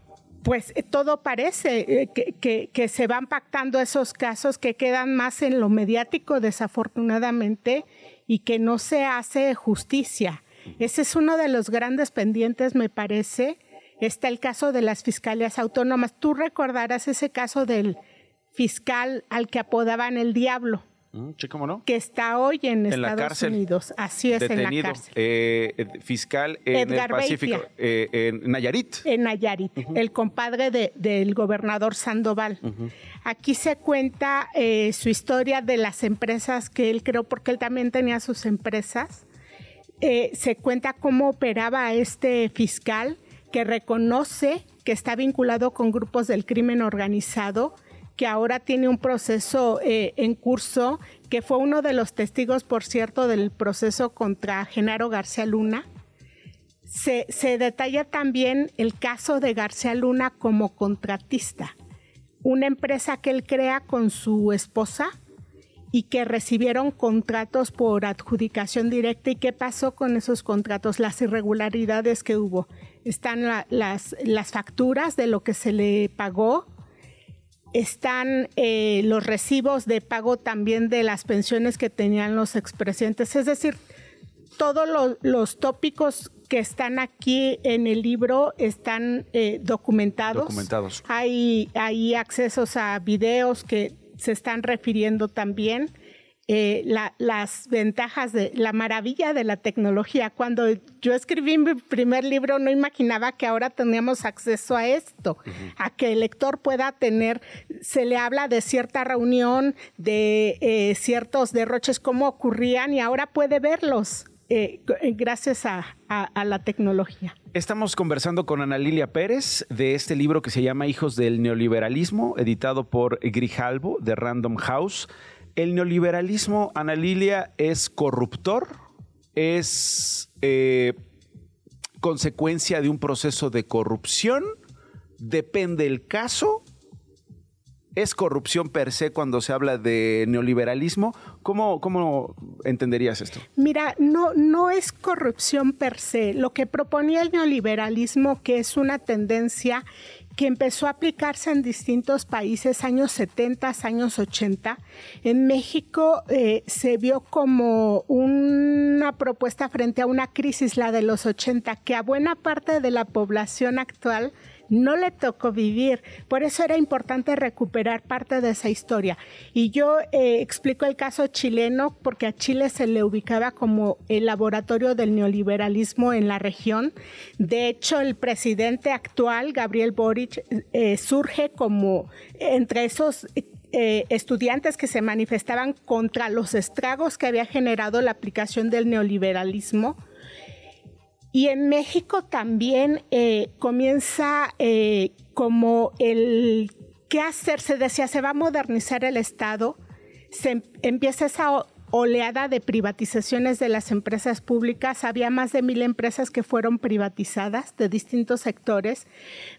Pues eh, todo parece eh, que, que, que se van pactando esos casos que quedan más en lo mediático, desafortunadamente, y que no se hace justicia. Ese es uno de los grandes pendientes, me parece. Está el caso de las fiscalías autónomas. Tú recordarás ese caso del fiscal al que apodaban el diablo. Mm, Sí, ¿cómo no? Que está hoy en, En la Estados cárcel. Unidos. Así es, en la Detenido, cárcel. eh, fiscal en Edgar el Pacífico, eh, en Nayarit. En Nayarit, el compadre de- del gobernador Sandoval. Aquí se cuenta eh, su historia de las empresas que él creó, porque él también tenía sus empresas. Se cuenta cómo operaba este fiscal que reconoce que está vinculado con grupos del crimen organizado, que ahora tiene un proceso eh, en curso, que fue uno de los testigos, por cierto, del proceso contra Genaro García Luna. Se, detalla también el caso de García Luna como contratista, una empresa que él crea con su esposa y que recibieron contratos por adjudicación directa. ¿Y qué pasó con esos contratos? Las irregularidades que hubo. Están la- las, las facturas de lo que se le pagó, están eh, los recibos de pago también de las pensiones que tenían los expresidentes. Es decir, todos lo- los tópicos que están aquí en el libro están eh, documentados. Documentados. Hay, hay accesos a videos que se están refiriendo también. Eh, la- las ventajas de la maravilla de la tecnología. Cuando yo escribí mi primer libro no imaginaba que ahora teníamos acceso a esto, a que el lector pueda tener, se le habla de cierta reunión, de eh, ciertos derroches, cómo ocurrían y ahora puede verlos eh, gracias a- a- a la tecnología. Estamos conversando con Ana Lilia Pérez de este libro que se llama Hijos del Neoliberalismo, editado por Grijalbo de Random House. El neoliberalismo, Ana Lilia, es corruptor, es eh, consecuencia de un proceso de corrupción, depende el caso. ¿Es corrupción per se cuando se habla de neoliberalismo? ¿Cómo, cómo entenderías esto? Mira, no, no es corrupción per se. Lo que proponía el neoliberalismo, que es una tendencia que empezó a aplicarse en distintos países, años 70, años 80. En México eh, se vio como una propuesta frente a una crisis, la de los 80, que a buena parte de la población actual no le tocó vivir. Por eso era importante recuperar parte de esa historia. Y yo eh, explico el caso chileno porque a Chile se le ubicaba como el laboratorio del neoliberalismo en la región. De hecho, el presidente actual, Gabriel Boric, eh, surge como entre esos eh, estudiantes que se manifestaban contra los estragos que había generado la aplicación del neoliberalismo. Y en México también eh, comienza eh, como el qué hacer, se decía, se va a modernizar el Estado, se em- empieza esa oleada de privatizaciones de las empresas públicas, había más de mil empresas que fueron privatizadas de distintos sectores,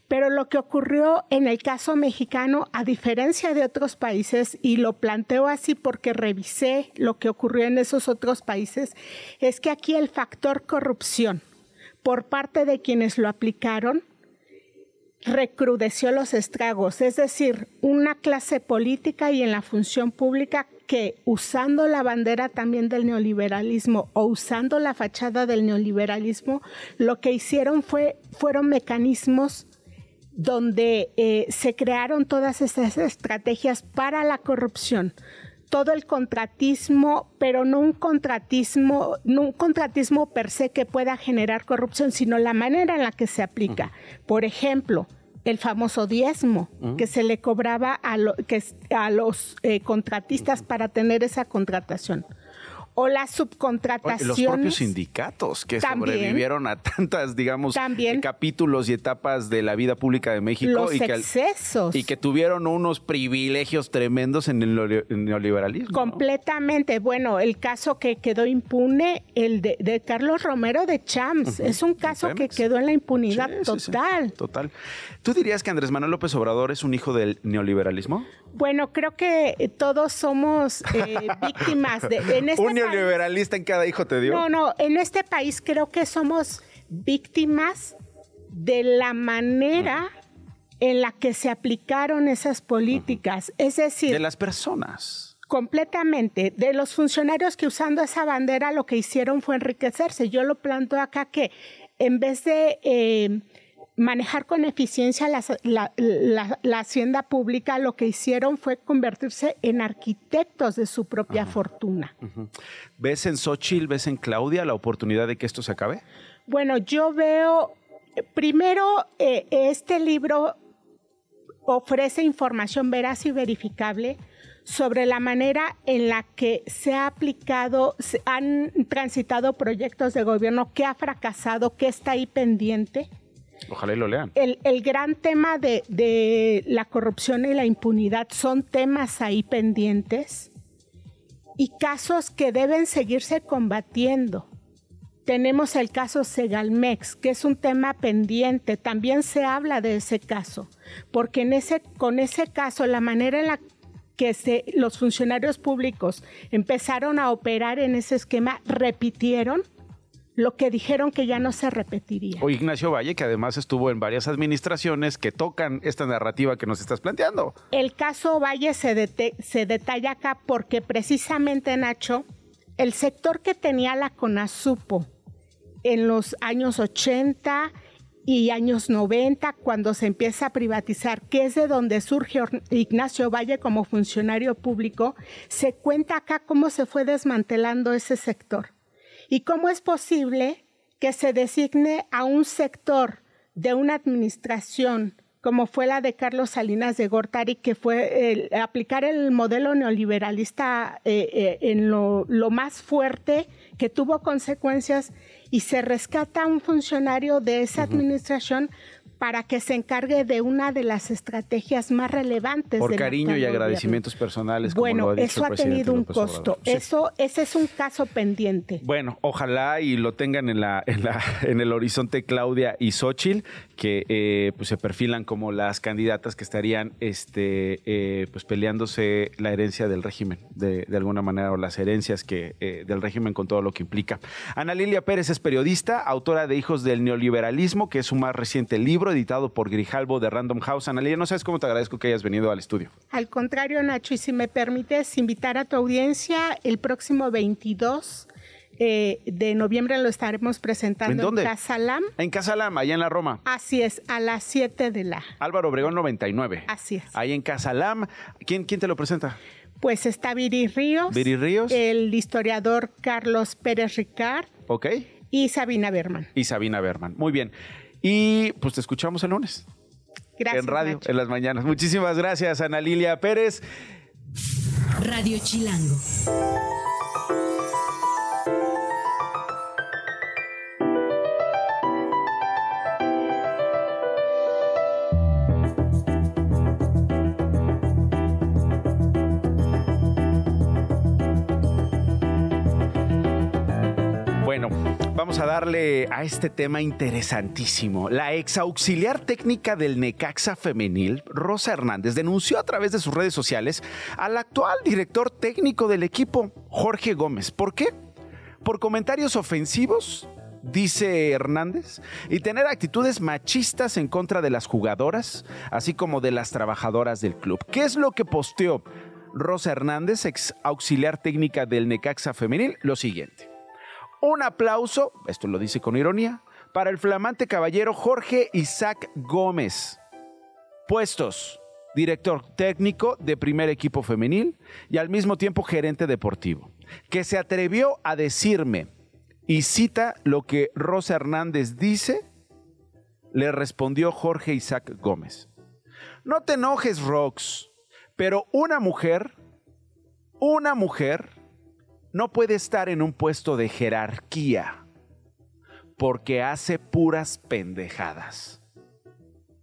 pero lo que ocurrió en el caso mexicano, a diferencia de otros países, y lo planteo así porque revisé lo que ocurrió en esos otros países, es que aquí el factor corrupción por parte de quienes lo aplicaron recrudeció los estragos, es decir, una clase política y en la función pública que usando la bandera también del neoliberalismo o usando la fachada del neoliberalismo, lo que hicieron fue, fueron mecanismos donde eh, se crearon todas esas estrategias para la corrupción. Todo el contratismo, pero no un contratismo, no un contratismo per se que pueda generar corrupción, sino la manera en la que se aplica. Por ejemplo, el famoso diezmo que se le cobraba a, lo- que a los eh, contratistas para tener esa contratación. O las subcontrataciones. Los propios sindicatos que También. sobrevivieron a tantas, digamos, También. capítulos y etapas de la vida pública de México Los y, que, y que tuvieron unos privilegios tremendos en el neoliberalismo. ¿no? Completamente. Bueno, el caso que quedó impune, el de, de Carlos Romero de Champs, es un caso que quedó en la impunidad Sí, sí, sí. total. Total. ¿Tú dirías que Andrés Manuel López Obrador es un hijo del neoliberalismo? Bueno, creo que todos somos eh, víctimas de... En este neoliberalista en cada hijo te dio. No, no, en este país creo que somos víctimas de la manera en la que se aplicaron esas políticas. Es decir, De las personas. completamente de los funcionarios que usando esa bandera lo que hicieron fue enriquecerse. Yo lo planto acá que en vez de eh, manejar con eficiencia la, la- la hacienda pública, lo que hicieron fue convertirse en arquitectos de su propia fortuna. ¿Ves en Xochitl, ves en Claudia la oportunidad de que esto se acabe? Bueno, yo veo, eh, primero, eh, este libro ofrece información veraz y verificable sobre la manera en la que se ha aplicado, se han transitado proyectos de gobierno, qué ha fracasado, qué está ahí pendiente. Ojalá y lo lean. El, el gran tema de, de la corrupción y la impunidad son temas ahí pendientes y casos que deben seguirse combatiendo. Tenemos el caso Segalmex, que es un tema pendiente. También se habla de ese caso, porque en ese, con ese caso, la manera en la que se, los funcionarios públicos empezaron a operar en ese esquema, repitieron lo que dijeron que ya no se repetiría. O Ignacio Valle, que además estuvo en varias administraciones que tocan esta narrativa que nos estás planteando. El caso Valle se, dete- se detalla acá porque precisamente, Nacho, el sector que tenía la CONASUPO en los años 80 y años 90, cuando se empieza a privatizar, que es de donde surge Ignacio Valle como funcionario público, se cuenta acá cómo se fue desmantelando ese sector y cómo es posible que se designe a un sector de una administración como fue la de Carlos Salinas de Gortari, que fue el- aplicar el modelo neoliberalista eh, eh, en lo, lo más fuerte, que tuvo consecuencias, y se rescata a un funcionario de esa administración para que se encargue de una de las estrategias más relevantes. Por cariño y gobierno. agradecimientos personales. como lo Bueno, ha dicho eso el ha tenido un López Obrador. costo. Sí. Eso, ese es un caso pendiente. Bueno, ojalá y lo tengan en, la, en, la, en el horizonte Claudia y Xochitl, que eh, pues se perfilan como las candidatas que estarían este, eh, pues peleándose la herencia del régimen, de, de alguna manera, o las herencias que, eh, del régimen con todo lo que implica. Ana Lilia Pérez es periodista, autora de Hijos del Neoliberalismo, que es su más reciente libro, editado por Grijalbo de Random House. Ana Lilia, no sabes cómo te agradezco que hayas venido al estudio. Al contrario, Nacho, y si me permites invitar a tu audiencia, el próximo 22 eh, de noviembre lo estaremos presentando ¿En dónde? Casalam. En Casalama, allá en la Roma. Así es, a las 7 de la. Álvaro Obregón 99. Así es. Ahí en Casalam. ¿Quién, quién te lo presenta? Pues está Viri Ríos. Viri Ríos. El historiador Carlos Pérez Ricard ¿Ok? y Sabina Berman. Y Sabina Berman. Muy bien. Y pues te escuchamos el lunes. Gracias. en radio, Nacho. en las mañanas. Muchísimas gracias, Ana Lilia Pérez. Radio Chilango. A darle a este tema interesantísimo. La ex auxiliar técnica del Necaxa femenil, Rosa Hernández, denunció a través de sus redes sociales al actual director técnico del equipo, Jorge Gómez. ¿Por qué? Por comentarios ofensivos, dice Hernández, y tener actitudes machistas en contra de las jugadoras, así como de las trabajadoras del club. ¿Qué es lo que posteó Rosa Hernández, ex auxiliar técnica del Necaxa femenil? Lo siguiente. Un aplauso, esto lo dice con ironía, para el flamante caballero Jorge Isaac Gómez. Puestos, director técnico de primer equipo femenil y al mismo tiempo gerente deportivo, que se atrevió a decirme, y cita lo que Rosa Hernández dice, le respondió Jorge Isaac Gómez. No te enojes, Rox, pero una mujer, una mujer, no puede estar en un puesto de jerarquía porque hace puras pendejadas.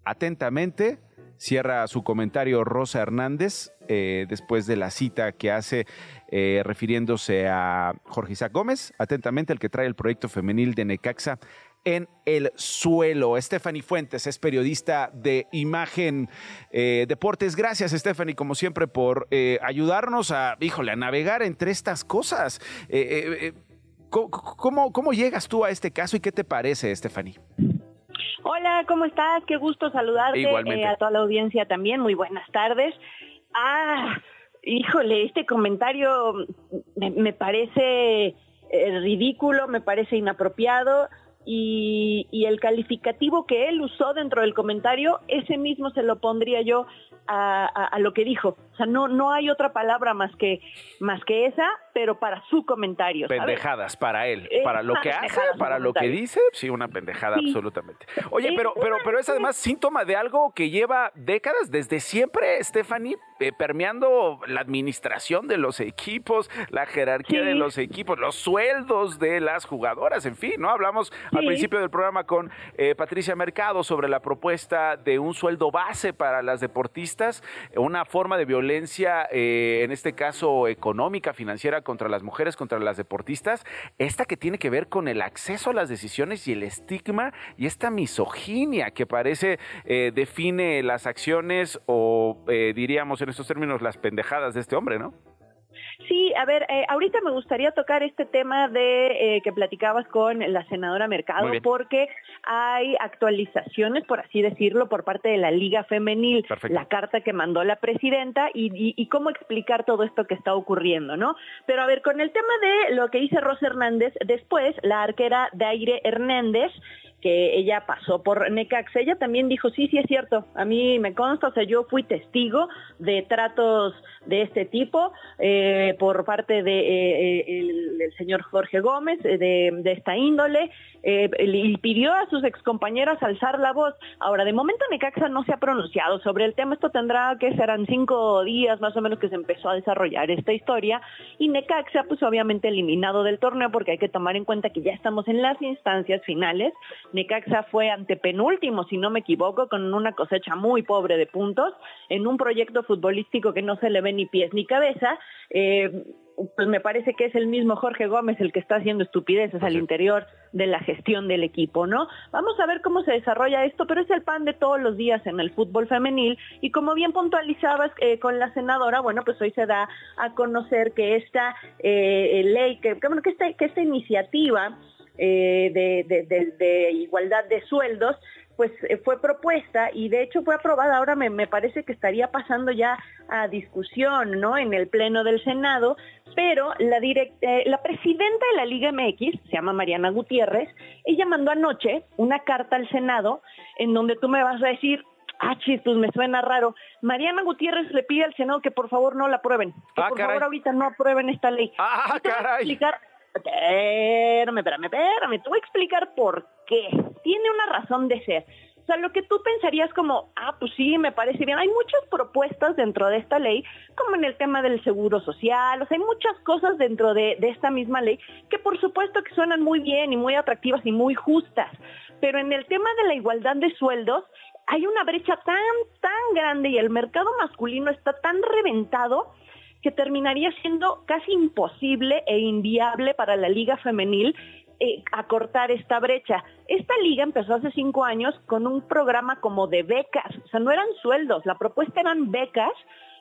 Atentamente, cierra su comentario Rosa Hernández eh, después de la cita que hace eh, refiriéndose a Jorge Isaac Gómez, atentamente el que trae el proyecto femenil de Necaxa en el suelo. Stephanie Fuentes es periodista de Imagen eh, Deportes. Gracias, Stephanie, como siempre, por ayudarnos a, híjole, a navegar entre estas cosas. ¿cómo, ¿Cómo llegas tú a este caso y qué te parece, Stephanie? Hola, ¿cómo estás? Qué gusto saludarte eh, a toda la audiencia también. Muy buenas tardes. Ah, híjole, este comentario me, parece eh, ridículo, me parece inapropiado y, y, el calificativo que él usó dentro del comentario, ese mismo se lo pondría yo a, lo que dijo. O sea, no, no hay otra palabra más que, más que esa, pero para su comentario. Pendejadas para él, para lo que hace, para lo que dice, sí, una pendejada absolutamente. Oye, pero, pero, pero es además síntoma de algo que lleva décadas, desde siempre, Stephanie, eh, permeando la administración de los equipos, la jerarquía de los equipos, los sueldos de las jugadoras, en fin, ¿no? Hablamos al principio del programa con eh, Patricia Mercado sobre la propuesta de un sueldo base para las deportistas, una forma de violencia, eh, en este caso económica, financiera, contra las mujeres, contra las deportistas, esta que tiene que ver con el acceso a las decisiones y el estigma y esta misoginia que parece define las acciones o diríamos en estos términos las pendejadas de este hombre, ¿no? Sí, a ver, eh, ahorita me gustaría tocar este tema de eh, que platicabas con la senadora Mercado, porque hay actualizaciones, por así decirlo, por parte de la Liga Femenil, la carta que mandó la presidenta y, y, cómo explicar todo esto que está ocurriendo, ¿no? Pero a ver, con el tema de lo que dice Rosa Hernández, después la arquera Daire Hernández que ella pasó por Necaxa, ella también dijo, sí, sí es cierto, a mí me consta, o sea, yo fui testigo de tratos de este tipo eh, por parte de eh, el, señor Jorge Gómez, de, de esta índole, eh, y pidió a sus excompañeras alzar la voz. Ahora, de momento Necaxa no se ha pronunciado sobre el tema. Esto tendrá que serán cinco días más o menos que se empezó a desarrollar esta historia. Y Necaxa, pues obviamente eliminado del torneo porque hay que tomar en cuenta que ya estamos en las instancias finales. Necaxa fue antepenúltimo, si no me equivoco, con una cosecha muy pobre de puntos en un proyecto futbolístico que no se le ve ni pies ni cabeza. Eh, pues me parece que es el mismo Jorge Gómez el que está haciendo estupideces al interior de la gestión del equipo, ¿no? Vamos a ver cómo se desarrolla esto, pero es el pan de todos los días en el fútbol femenil y como bien puntualizabas eh, con la senadora, bueno, pues hoy se da a conocer que esta eh, ley, que, bueno, que esta, que esta iniciativa eh, de igualdad de sueldos pues eh, fue propuesta y de hecho fue aprobada. Ahora me, me, parece que estaría pasando ya a discusión, ¿no? En el pleno del Senado, pero la eh, la presidenta de la Liga MX se llama Mariana Gutiérrez. Ella mandó anoche una carta al Senado en donde tú me vas a decir, ah, chis, pues me suena raro. Mariana Gutiérrez le pide al Senado que por favor no la aprueben, que ah, por favor ahorita no aprueben esta ley. Ah, caray. Espérame, espérame, espérame. Te voy a explicar por qué. Tiene una razón de ser. O sea, lo que tú pensarías como, ah, pues sí, me parece bien. Hay muchas propuestas dentro de esta ley, como en el tema del seguro social, o sea, hay muchas cosas dentro de, de esta misma ley que por supuesto que suenan muy bien y muy atractivas y muy justas. Pero en el tema de la igualdad de sueldos, hay una brecha tan, tan grande y el mercado masculino está tan reventado que terminaría siendo casi imposible e inviable para la liga femenil eh, acortar esta brecha. Esta liga empezó hace cinco años con un programa como de becas, o sea, no eran sueldos, la propuesta eran becas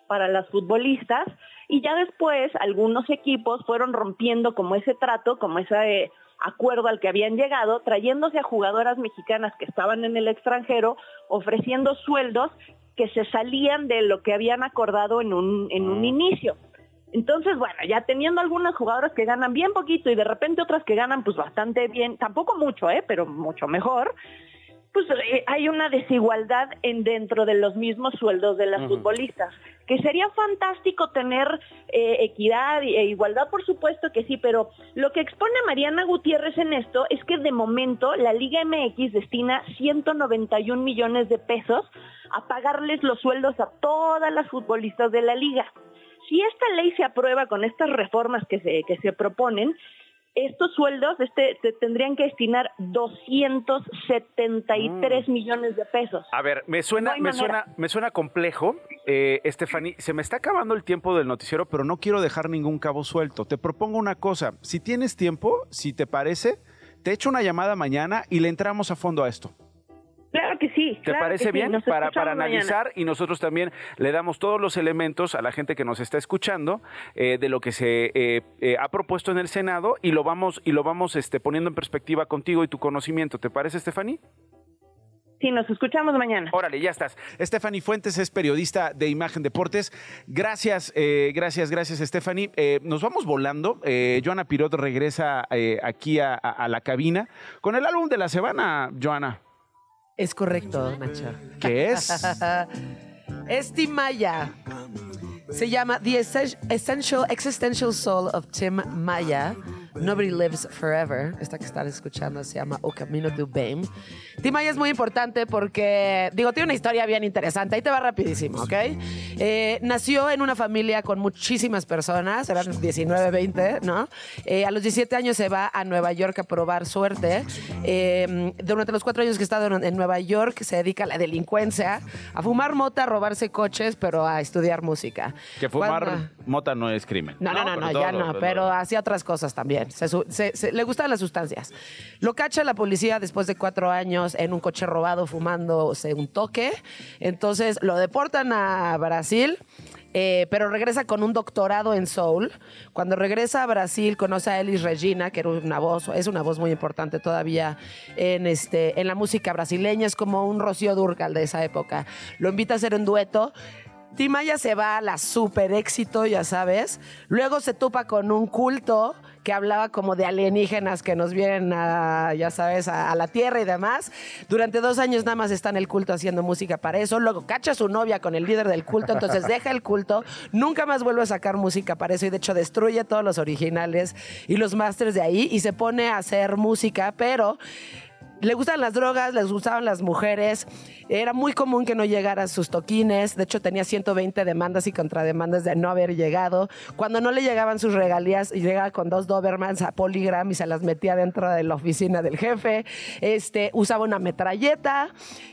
para las futbolistas y ya después algunos equipos fueron rompiendo como ese trato, como ese eh, acuerdo al que habían llegado, trayéndose a jugadoras mexicanas que estaban en el extranjero, ofreciendo sueldos que se salían de lo que habían acordado en un, en un mm. inicio. Entonces, bueno, ya teniendo algunas jugadoras que ganan bien poquito y de repente otras que ganan pues bastante bien, tampoco mucho, ¿eh? pero mucho mejor, pues eh, hay una desigualdad en dentro de los mismos sueldos de las futbolistas, que sería fantástico tener eh, equidad e igualdad, por supuesto que sí, pero lo que expone Mariana Gutiérrez en esto es que de momento la Liga MX destina 191 millones de pesos a pagarles los sueldos a todas las futbolistas de la liga. Si esta ley se aprueba con estas reformas que se, que se proponen, estos sueldos este, te tendrían que destinar 273 millones de pesos. A ver, me suena, No me suena, me suena complejo, eh, Stephanie. Se me está acabando el tiempo del noticiero, pero no quiero dejar ningún cabo suelto. Te propongo una cosa. Si tienes tiempo, si te parece, te echo una llamada mañana y le entramos a fondo a esto. Claro que sí. ¿Te claro parece sí. bien? Para, para mañana. analizar y nosotros también le damos todos los elementos a la gente que nos está escuchando eh, de lo que se eh, eh, ha propuesto en el Senado y lo vamos, y lo vamos este, poniendo en perspectiva contigo y tu conocimiento. ¿Te parece, Stephanie? Sí, nos escuchamos mañana. Órale, ya estás. Stephanie Fuentes es periodista de Imagen Deportes. Gracias, eh, gracias, gracias, Stephanie. Eh, nos vamos volando. Eh, Joana Pirot regresa eh, aquí a, a- a la cabina con el álbum de la semana, Joana. Es correcto, Nacho. ¿Qué es? es Timaya. Se llama The Essen- Essential Existential Soul of Tim Maya. Nobody Lives Forever. Esta que están escuchando se llama O Camino do Bem. Tim Maya es muy importante porque, digo, tiene una historia bien interesante. Ahí te va rapidísimo, ¿ok? Eh, nació en una familia con muchísimas personas, eran 19, 20, ¿no? Eh, a los 17 años se va a Nueva York a probar suerte. Eh, durante los cuatro años que está en Nueva York se dedica a la delincuencia, a fumar mota, a robarse coches, pero a estudiar música. Que fumar Cuando- mota no es crimen. no, no, no, no, Pero ya no, lo- pero hacía otras cosas también. Se se- se- le gustan las sustancias. Lo cacha la policía después de cuatro años en un coche robado fumándose un toque. Entonces lo deportan a Brasil. eh, pero regresa con un doctorado en soul. Cuando regresa a Brasil conoce a Elis Regina, que era una voz, es una voz muy importante todavía en, este, en la música brasileña, es como un Rocío Durcal de esa época. Lo invita a hacer un dueto. Timaya se va a la super éxito, ya sabes. Luego se topa con un culto que hablaba como de alienígenas que nos vienen a, ya sabes, a, a la Tierra y demás. Durante dos años nada más está en el culto haciendo música para eso. Luego cacha a su novia con el líder del culto, entonces deja el culto. Nunca más vuelve a sacar música para eso y de hecho destruye todos los originales y los masters de ahí y se pone a hacer música, pero le gustan las drogas, les gustaban las mujeres. Era muy común que no llegara a sus toquines. De hecho, tenía 120 demandas y contrademandas de no haber llegado. Cuando no le llegaban sus regalías, llegaba con dos Dobermans a Polygram y se las metía dentro de la oficina del jefe. Este, usaba una metralleta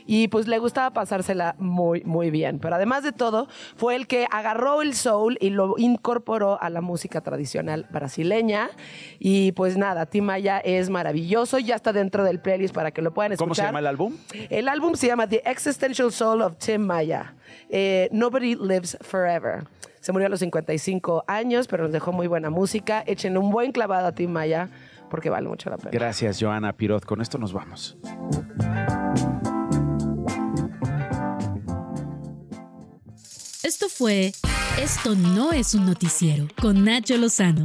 y pues le gustaba pasársela muy, muy bien. Pero además de todo, fue el que agarró el soul y lo incorporó a la música tradicional brasileña. Y pues nada, Timaya es maravilloso. Ya está dentro del playlist para que lo puedan escuchar. ¿Cómo se llama el álbum? El álbum se llama The Existential Soul of Tim Maya. Eh, Nobody Lives Forever. Se murió a los 55 años, pero nos dejó muy buena música. Echen un buen clavado a Tim Maya porque vale mucho la pena. Gracias, Joana Pirot. Con esto nos vamos. Esto fue Esto no es un noticiero con Nacho Lozano,